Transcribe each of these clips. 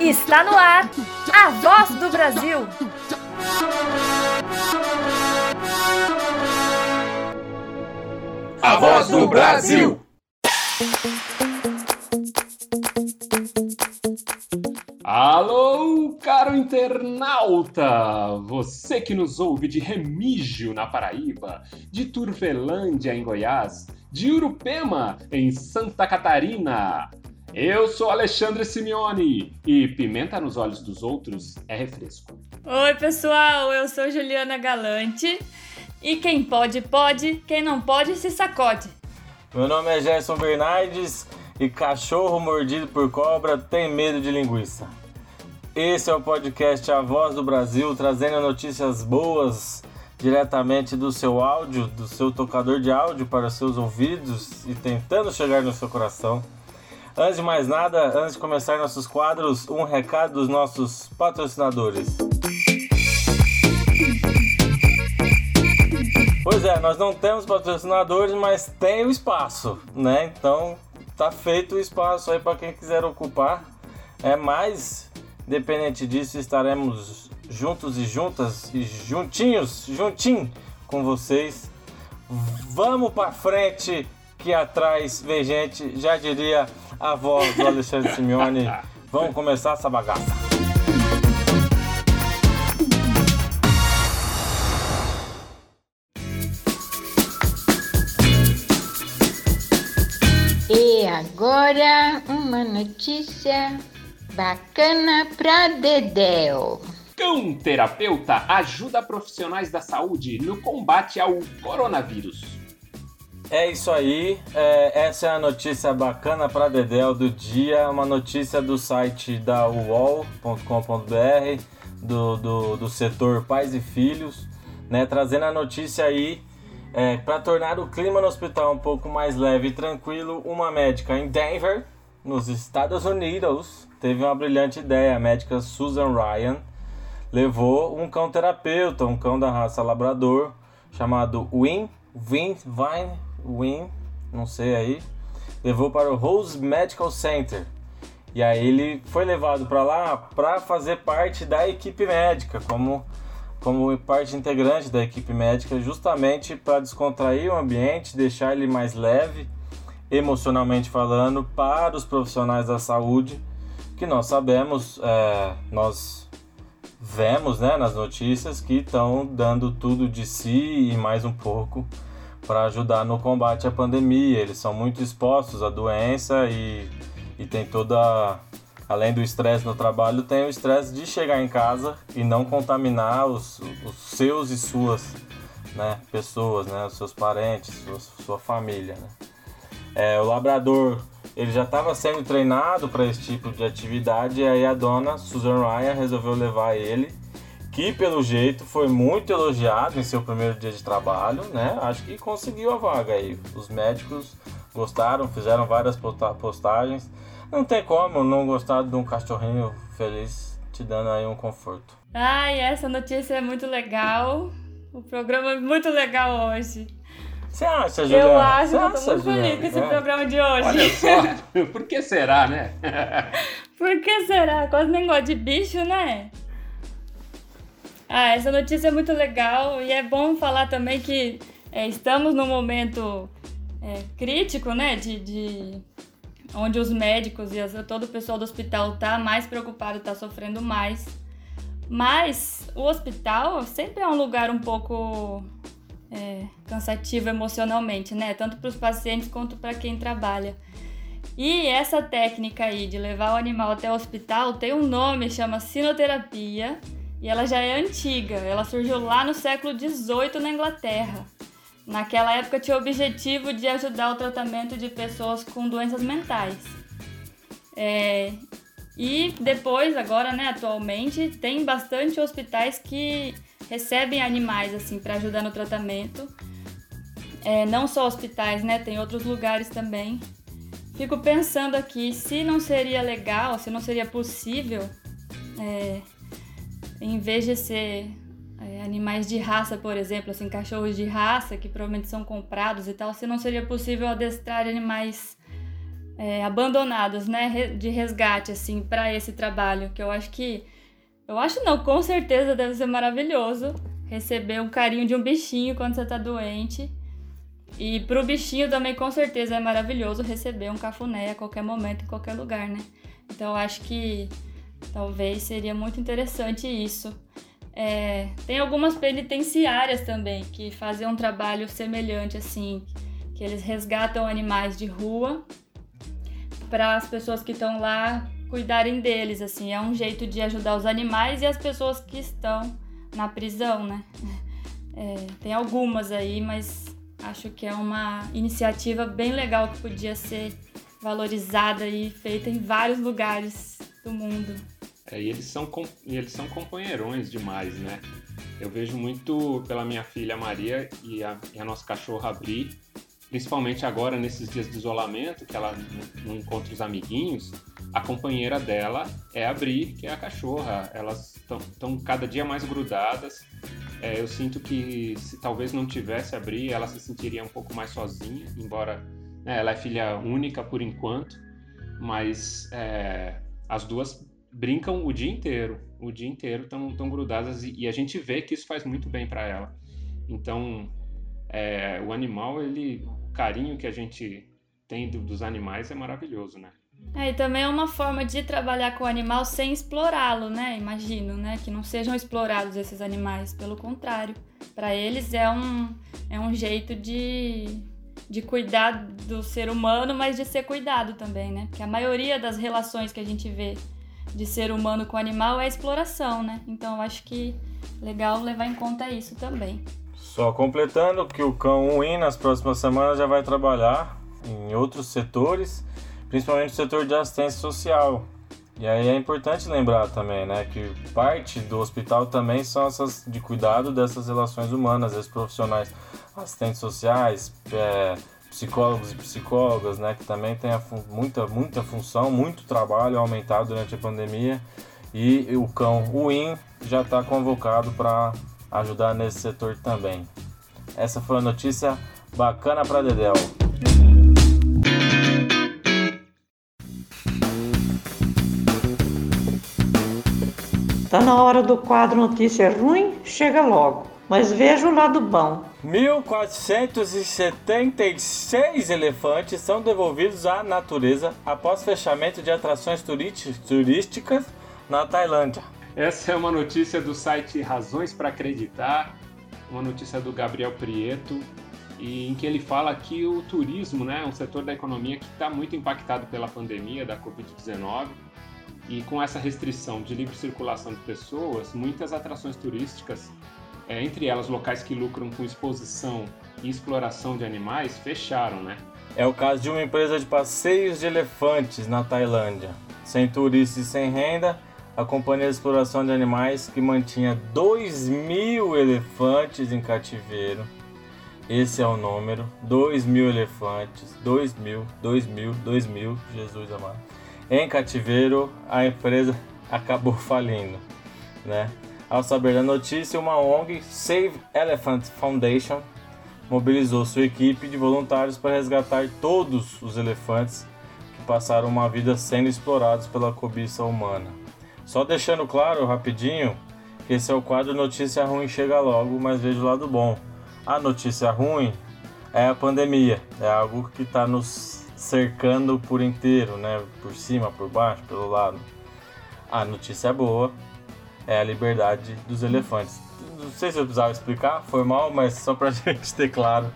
Está no ar a voz do Brasil. A voz do Brasil. Alô, caro internauta! Você que nos ouve de Remígio, na Paraíba, de Turvelândia, em Goiás, de Urupema, em Santa Catarina. Eu sou Alexandre Simeone e pimenta nos olhos dos outros é refresco. Oi, pessoal, eu sou Juliana Galante e quem pode, pode, quem não pode, se sacode. Meu nome é Gerson Bernardes e cachorro mordido por cobra tem medo de linguiça. Esse é o podcast A Voz do Brasil, trazendo notícias boas diretamente do seu áudio, do seu tocador de áudio para seus ouvidos e tentando chegar no seu coração. Antes de mais nada, antes de começar nossos quadros, um recado dos nossos patrocinadores. Pois é, nós não temos patrocinadores, mas tem o espaço, né? Então tá feito o espaço aí para quem quiser ocupar. É mais, independente disso, estaremos juntos e juntas e juntinhos, juntinho com vocês. Vamos para frente que atrás vem gente, já diria a voz do Alexandre Simeone. Vamos começar essa bagaça. E agora uma notícia bacana pra Dedéu. Cão terapeuta ajuda profissionais da saúde no combate ao coronavírus. É isso aí, é, essa é a notícia bacana para Dedel do dia, uma notícia do site da UOL.com.br, do, do, do setor Pais e Filhos, né, trazendo a notícia aí é, para tornar o clima no hospital um pouco mais leve e tranquilo. Uma médica em Denver, nos Estados Unidos, teve uma brilhante ideia. A médica Susan Ryan levou um cão terapeuta, um cão da raça labrador, chamado Win, Vin, Vine Win, não sei aí, levou para o Rose Medical Center. E aí ele foi levado para lá para fazer parte da equipe médica, como, como parte integrante da equipe médica, justamente para descontrair o ambiente, deixar ele mais leve, emocionalmente falando, para os profissionais da saúde, que nós sabemos, é, nós vemos né, nas notícias que estão dando tudo de si e mais um pouco para ajudar no combate à pandemia. Eles são muito expostos à doença e, e tem toda. Além do estresse no trabalho, tem o estresse de chegar em casa e não contaminar os, os seus e suas né, pessoas, né, os seus parentes, sua, sua família. Né. É, o labrador ele já estava sendo treinado para esse tipo de atividade e aí a dona Susan Ryan resolveu levar ele que pelo jeito foi muito elogiado em seu primeiro dia de trabalho, né? Acho que conseguiu a vaga aí. Os médicos gostaram, fizeram várias postagens. Não tem como não gostar de um cachorrinho feliz te dando aí um conforto. Ai, essa notícia é muito legal. O programa é muito legal hoje. Você acha, Juliana? Eu acho, eu tô muito Juliana? feliz com esse É. programa de hoje. Olha só, por que será, né? Por que será? Quase nem gosto de bicho, né? Ah, essa notícia é muito legal e é bom falar também que é, estamos num momento é, crítico, né? De, de- onde os médicos e as- todo o pessoal do hospital tá mais preocupado, tá sofrendo mais. Mas o hospital sempre é um lugar um pouco é, cansativo emocionalmente, né? Tanto para os pacientes quanto para quem trabalha. E essa técnica aí de levar o animal até o hospital tem um nome, chama sinoterapia, e ela já é antiga. Ela surgiu lá no século XVIII na Inglaterra. Naquela época tinha o objetivo de ajudar o tratamento de pessoas com doenças mentais. É, e depois, agora, né, atualmente, tem bastante hospitais que recebem animais assim para ajudar no tratamento. É, não só hospitais, né? Tem outros lugares também. Fico pensando aqui se não seria legal, se não seria possível, é, em vez de ser é, animais de raça, por exemplo, assim, cachorros de raça que provavelmente são comprados e tal, se não seria possível adestrar animais é, abandonados, né, de resgate, assim, para esse trabalho, que eu acho que, eu acho não, com certeza deve ser maravilhoso receber um carinho de um bichinho quando você tá doente. E pro bichinho também, com certeza, é maravilhoso receber um cafuné a qualquer momento, em qualquer lugar, né? Então, acho que talvez seria muito interessante isso. É, tem algumas penitenciárias também que fazem um trabalho semelhante, assim, que eles resgatam animais de rua para as pessoas que estão lá cuidarem deles, assim, é um jeito de ajudar os animais e as pessoas que estão na prisão, né? É, tem algumas aí, mas acho que é uma iniciativa bem legal que podia ser valorizada e feita em vários lugares do mundo. É, e eles são, eles são companheirões demais, né? Eu vejo muito pela minha filha Maria e a, e a nossa cachorra Bri, principalmente agora nesses dias de isolamento, que ela não, encontra os amiguinhos, a companheira dela é a Bri, que é a cachorra. Elas estão cada dia mais grudadas. É, eu sinto que se talvez não tivesse a Bri, ela se sentiria um pouco mais sozinha, embora né, ela é filha única por enquanto, mas é, as duas brincam o dia inteiro, o dia inteiro estão tão grudadas e, e, a gente vê que isso faz muito bem para ela. Então, é, o animal, ele, carinho que a gente tem do, dos animais é maravilhoso, né? É, e também é uma forma de trabalhar com o animal sem explorá-lo, né? Imagino, né? Que não sejam explorados esses animais, pelo contrário. Para eles é um, é um jeito de, de cuidar do ser humano, mas de ser cuidado também, né? Porque a maioria das relações que a gente vê de ser humano com animal é exploração, né? Então acho que legal levar em conta isso também. Só completando que o cão Win nas próximas semanas já vai trabalhar em outros setores, principalmente o setor de assistência social. E aí é importante lembrar também, né, que parte do hospital também são essas de cuidado dessas relações humanas, esses profissionais, assistentes sociais, é, psicólogos e psicólogas, né, que também tem muita, muita função, muito trabalho aumentado durante a pandemia. E o cão Win já está convocado para ajudar nesse setor também. Essa foi a notícia bacana para Dedel. Tá na hora do quadro Notícia Ruim? Chega logo. Mas veja o lado bom. 1.476 elefantes são devolvidos à natureza após fechamento de atrações turísticas na Tailândia. Essa é uma notícia do site Razões para Acreditar, uma notícia do Gabriel Prieto, e em que ele fala que o turismo né, é um setor da economia que está muito impactado pela pandemia da Covid-19 e com essa restrição de livre circulação de pessoas, muitas atrações turísticas é, entre elas locais que lucram com exposição e exploração de animais, fecharam, né? É o caso de uma empresa de passeios de elefantes na Tailândia. Sem turistas e sem renda, a companhia de exploração de animais que mantinha 2 mil elefantes em cativeiro. Esse é o número, 2 mil elefantes, 2 mil, 2 mil, 2 mil, Jesus amado. Em cativeiro, a empresa acabou falindo, né? Ao saber da notícia, uma ONG, Save Elephant Foundation, mobilizou sua equipe de voluntários para resgatar todos os elefantes que passaram uma vida sendo explorados pela cobiça humana. Só deixando claro rapidinho que esse é o quadro Notícia Ruim Chega Logo, mas veja o lado bom. A notícia ruim é a pandemia, é algo que está nos cercando por inteiro, né? Por cima, por baixo, pelo lado. A notícia boa é a liberdade dos elefantes. Não sei se eu precisava explicar, foi mal, mas só pra gente ter claro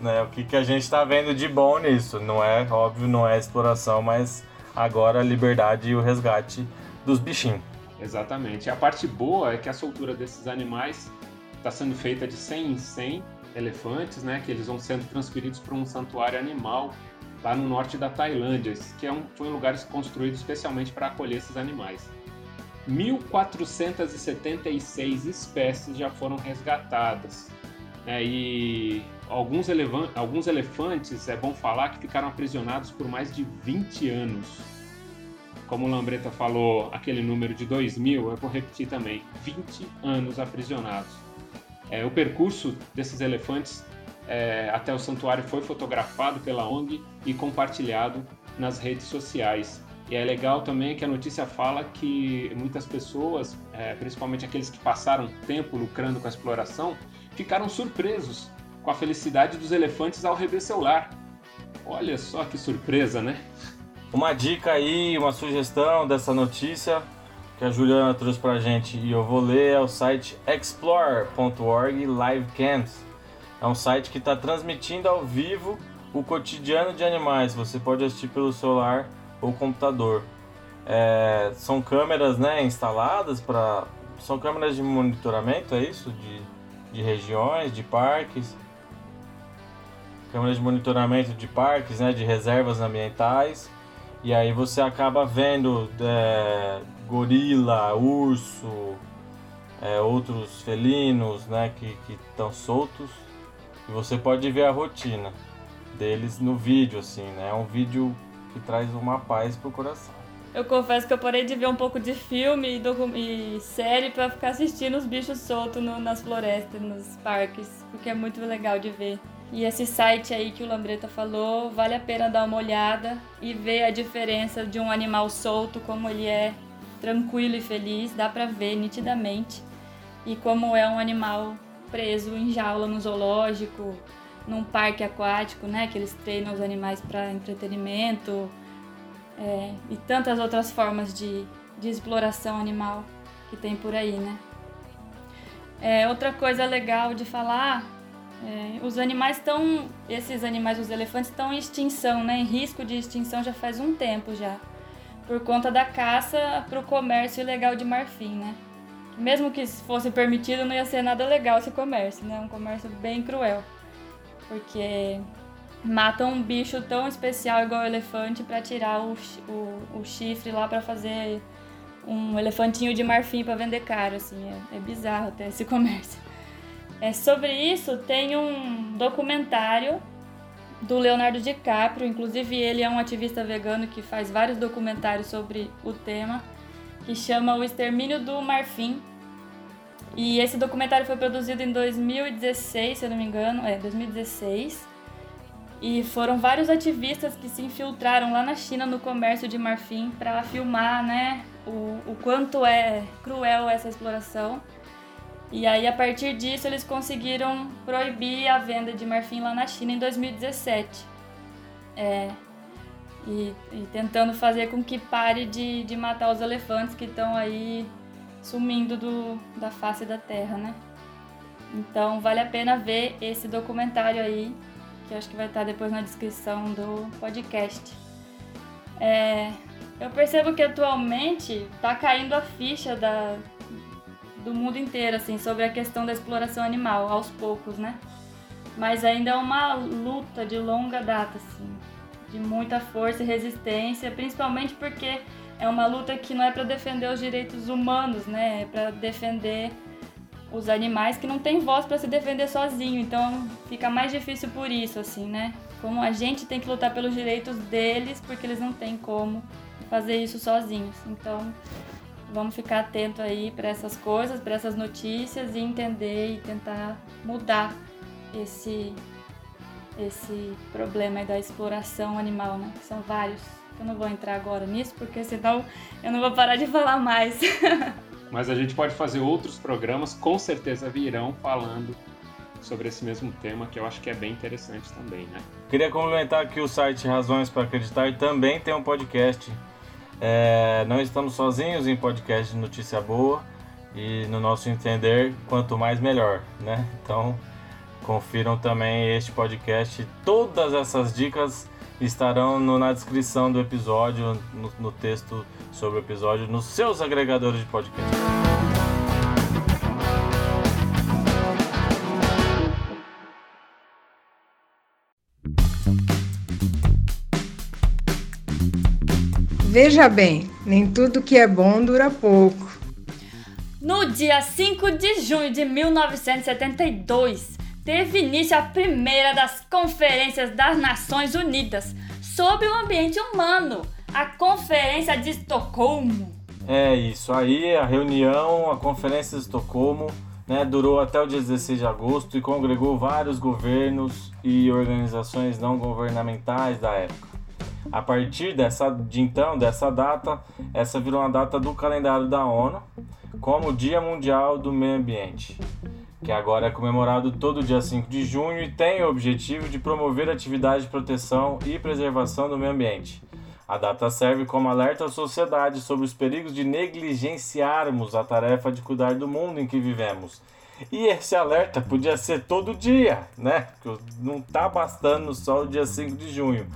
né, o que, que a gente está vendo de bom nisso. Não é, óbvio, não é exploração, mas agora a liberdade e o resgate dos bichinhos. Exatamente. A parte boa é que a soltura desses animais está sendo feita de 100 em 100 elefantes, né, que eles vão sendo transferidos para um santuário animal lá no norte da Tailândia, que é um, foi um lugar construído especialmente para acolher esses animais. 1.476 espécies já foram resgatadas. Né? E alguns, elefantes, é bom falar, que ficaram aprisionados por mais de 20 anos. Como o Lambreta falou, aquele número de 2000, eu vou repetir também: 20 anos aprisionados. É, o percurso desses elefantes é, até o santuário foi fotografado pela ONG e compartilhado nas redes sociais. E é legal também que a notícia fala que muitas pessoas, é, principalmente aqueles que passaram tempo lucrando com a exploração, ficaram surpresos com a felicidade dos elefantes ao rever seu lar. Olha só que surpresa, né? Uma dica aí, uma sugestão dessa notícia que a Juliana trouxe pra gente e eu vou ler é o site explore.org livecams. É um site que está transmitindo ao vivo o cotidiano de animais. Você pode assistir pelo celular ou computador. É, são câmeras né, instaladas para. São câmeras de monitoramento, é isso? De, de regiões, de parques. Câmeras de monitoramento de parques, né, de reservas ambientais. E aí você acaba vendo é, gorila, urso, é, outros felinos né, que estão soltos. E você pode ver a rotina deles no vídeo, assim, né? É um vídeo que traz uma paz pro coração. Eu confesso que eu parei de ver um pouco de filme e, e série para ficar assistindo os bichos soltos no, nas florestas, nos parques, porque é muito legal de ver. E esse site aí que o Lambreta falou, vale a pena dar uma olhada e ver a diferença de um animal solto, como ele é tranquilo e feliz, dá pra ver nitidamente, e como é um animal preso em jaula no zoológico, num parque aquático, né? Que eles treinam os animais para entretenimento é, e tantas outras formas de, de exploração animal que tem por aí, né? É, outra coisa legal de falar, é, os animais estão, esses animais, os elefantes estão em extinção, né? Em risco de extinção já faz um tempo já, por conta da caça para o comércio ilegal de marfim, né? Mesmo que fosse permitido, não ia ser nada legal esse comércio, né? Um comércio bem cruel porque matam um bicho tão especial igual o elefante para tirar o, o, o, chifre lá para fazer um elefantinho de marfim para vender caro, assim, é, é, bizarro até esse comércio. É, sobre isso tem um documentário do Leonardo DiCaprio, inclusive ele é um ativista vegano que faz vários documentários sobre o tema, que chama O Extermínio do Marfim, e esse documentário foi produzido em 2016, se eu não me engano, é 2016. E foram vários ativistas que se infiltraram lá na China no comércio de marfim para filmar, né, o, o quanto é cruel essa exploração. E aí a partir disso eles conseguiram proibir a venda de marfim lá na China em 2017. É, e, e tentando fazer com que pare de, de matar os elefantes que estão aí sumindo do, da face da Terra, né? Então vale a pena ver esse documentário aí, que eu acho que vai estar depois na descrição do podcast. É, eu percebo que atualmente está caindo a ficha da, do mundo inteiro, assim, sobre a questão da exploração animal, aos poucos, né? Mas ainda é uma luta de longa data, assim, de muita força e resistência, principalmente porque é uma luta que não é para defender os direitos humanos, né? É para defender os animais que não têm voz para se defender sozinho. Então fica mais difícil por isso, assim, né? Como a gente tem que lutar pelos direitos deles, porque eles não têm como fazer isso sozinhos. Então vamos ficar atento aí para essas coisas, para essas notícias e entender e tentar mudar esse esse problema da exploração animal, né? Que são vários. Eu não vou entrar agora nisso, porque senão eu não vou parar de falar mais. Mas a gente pode fazer outros programas, com certeza virão falando sobre esse mesmo tema, que eu acho que é bem interessante também, né? Queria complementar que o site Razões para Acreditar também tem um podcast. É, não estamos sozinhos em podcast de notícia boa e no nosso entender, quanto mais melhor, né? Então, confiram também este podcast. Todas essas dicas estarão no, na descrição do episódio, no, no texto sobre o episódio, nos seus agregadores de podcast. Veja bem, nem tudo que é bom dura pouco. No dia 5 de junho de 1972, teve início a primeira das conferências das Nações Unidas sobre o ambiente humano, a Conferência de Estocolmo. É isso aí, a reunião, a Conferência de Estocolmo, né, durou até o dia 16 de agosto e congregou vários governos e organizações não governamentais da época. A partir dessa, de então, dessa data, essa virou uma data do calendário da ONU como Dia Mundial do Meio Ambiente, que agora é comemorado todo dia 5 de junho e tem o objetivo de promover atividades de proteção e preservação do meio ambiente. A data serve como alerta à sociedade sobre os perigos de negligenciarmos a tarefa de cuidar do mundo em que vivemos. E esse alerta podia ser todo dia, né? Não tá bastando só o dia 5 de junho.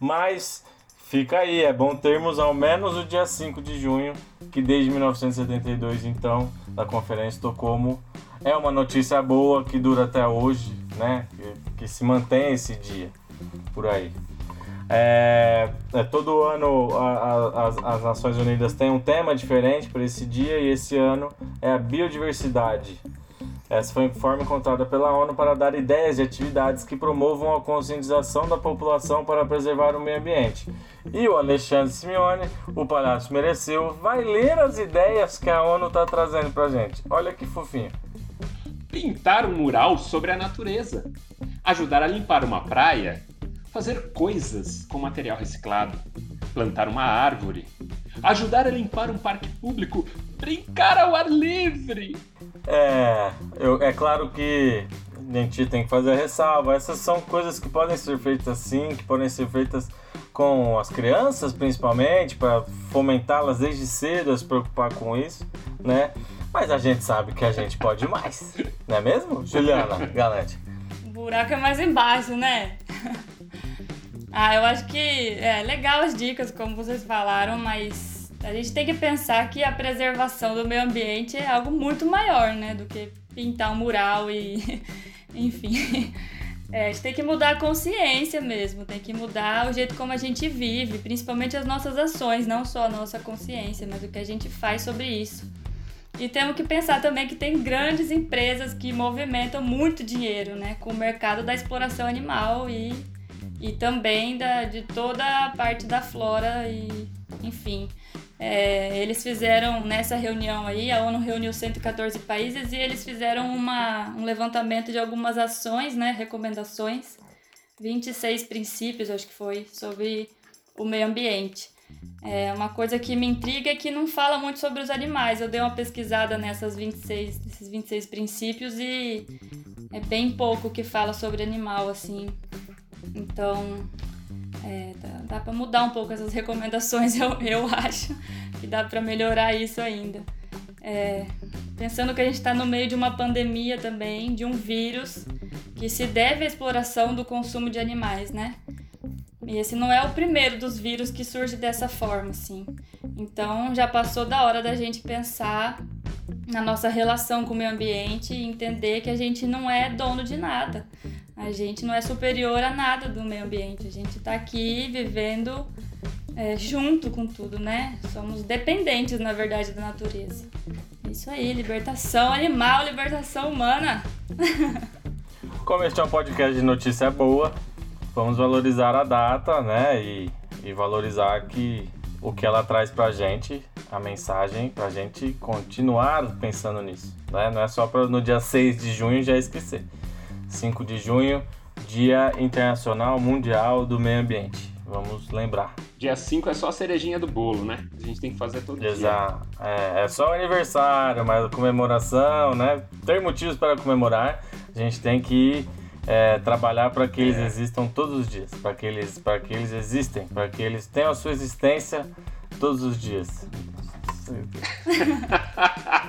Mas fica aí, é bom termos ao menos o dia 5 de junho, que desde 1972, então, da Conferência Estocolmo, é uma notícia boa que dura até hoje, né? Que, que se mantém esse dia por aí. É, é, todo ano a, a, as, as Nações Unidas têm um tema diferente para esse dia e esse ano é a biodiversidade. Essa foi a forma encontrada pela ONU para dar ideias de atividades que promovam a conscientização da população para preservar o meio ambiente. E o Alexandre Simeone, o Palácio Mereceu, vai ler as ideias que a ONU está trazendo para gente. Olha que fofinho. Pintar um mural sobre a natureza. Ajudar a limpar uma praia fazer coisas com material reciclado, plantar uma árvore, ajudar a limpar um parque público, brincar ao ar livre. É, eu, é claro que a gente tem que fazer a ressalva. Essas são coisas que podem ser feitas assim, que podem ser feitas com as crianças, principalmente, para fomentá-las desde cedo a se preocupar com isso, né? Mas a gente sabe que a gente pode mais, não é mesmo, Juliana Galante? O buraco é mais embaixo, né? Ah, eu acho que é legal as dicas, como vocês falaram, mas a gente tem que pensar que a preservação do meio ambiente é algo muito maior, né, do que pintar um mural e, enfim. É, a gente tem que mudar a consciência mesmo, tem que mudar o jeito como a gente vive, principalmente as nossas ações, não só a nossa consciência, mas o que a gente faz sobre isso. E temos que pensar também que tem grandes empresas que movimentam muito dinheiro, né, com o mercado da exploração animal e e também da, de toda a parte da flora e enfim. É, eles fizeram nessa reunião aí, a ONU reuniu 114 países e eles fizeram uma, um levantamento de algumas ações, né, recomendações, 26 princípios, acho que foi, sobre o meio ambiente. É, uma coisa que me intriga é que não fala muito sobre os animais. Eu dei uma pesquisada nessas 26, nesses 26 princípios e é bem pouco que fala sobre animal, assim. Então, é, dá, dá para mudar um pouco essas recomendações, eu, eu acho que dá para melhorar isso ainda. É, pensando que a gente está no meio de uma pandemia também, de um vírus que se deve à exploração do consumo de animais, né? E esse não é o primeiro dos vírus que surge dessa forma, assim. Então já passou da hora da gente pensar na nossa relação com o meio ambiente e entender que a gente não é dono de nada. A gente não é superior a nada do meio ambiente. A gente está aqui vivendo é, junto com tudo, né? Somos dependentes, na verdade, da natureza. É isso aí, libertação animal, libertação humana. Como este é um podcast de notícia boa, vamos valorizar a data, né? E, e valorizar que o que ela traz pra gente, a mensagem, pra gente continuar pensando nisso. Né? Não é só para no dia 6 de junho já esquecer. 5 de junho, Dia Internacional Mundial do Meio Ambiente. Vamos lembrar. Dia 5 é só a cerejinha do bolo, né? A gente tem que fazer todo Exato. dia. É, é só o aniversário, mas comemoração, né? Ter motivos para comemorar, a gente tem que é, trabalhar para que eles é. existam todos os dias, para que eles, para que eles existem, para que eles tenham a sua existência todos os dias.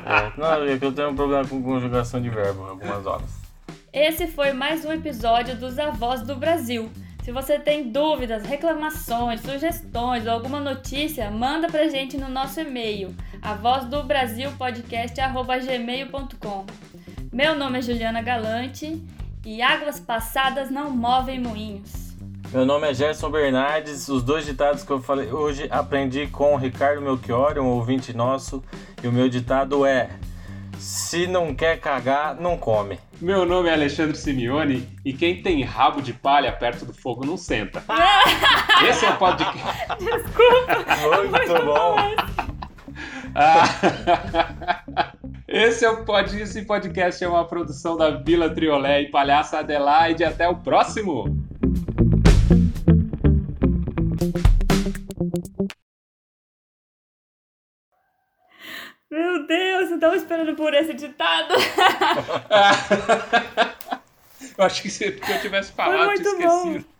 é, não, é que eu tenho um problema com conjugação de verbo algumas horas. Esse foi mais um episódio dos Avós do Brasil. Se você tem dúvidas, reclamações, sugestões ou alguma notícia, manda pra gente no nosso e-mail, avozdobrazilpodcast.gmail.com Meu nome é Juliana Galante e águas passadas não movem moinhos. Meu nome é Gerson Bernardes. Os dois ditados que eu falei hoje aprendi com o Ricardo Melchiori, um ouvinte nosso, e o meu ditado é: Se não quer cagar, não come. Meu nome é Alexandre Simeone e quem tem rabo de palha perto do fogo não senta. Esse é o podcast. Muito bom. Ah, Esse é o Pod Isso e Podcast, é uma produção da Vila Triolé e Palhaça Adelaide. Até o próximo! Meu Deus, eu tava esperando por esse ditado. Eu acho que se eu tivesse falado, eu tinha muito bom. esquecido.